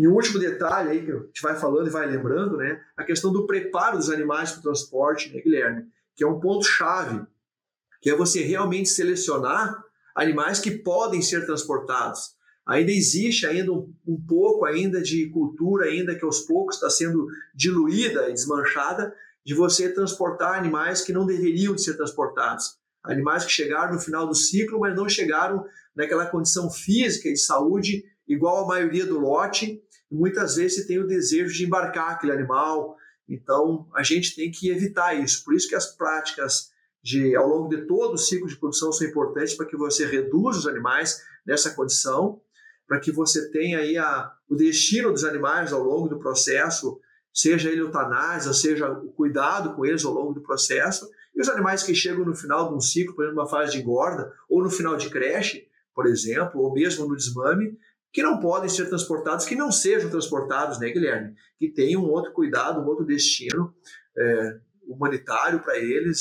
E o último detalhe aí que a gente vai falando e vai lembrando, né, a questão do preparo dos animais para o transporte, né, Guilherme, que é um ponto chave, que é você realmente selecionar animais que podem ser transportados. Ainda existe ainda um, um pouco ainda de cultura ainda que aos poucos está sendo diluída e desmanchada de você transportar animais que não deveriam ser transportados. Animais que chegaram no final do ciclo, mas não chegaram naquela condição física e de saúde igual a maioria do lote. Muitas vezes você tem o desejo de embarcar aquele animal. Então, a gente tem que evitar isso. Por isso que as práticas de, ao longo de todo o ciclo de produção são importantes para que você reduza os animais nessa condição, para que você tenha aí a, o destino dos animais ao longo do processo seja ele eutanásia, seja o cuidado com eles ao longo do processo. E os animais que chegam no final de um ciclo, por exemplo, uma fase de engorda, ou no final de creche, por exemplo, ou mesmo no desmame, que não podem ser transportados, que não sejam transportados, né, Guilherme? Que tenham um outro cuidado, um outro destino é, humanitário para eles,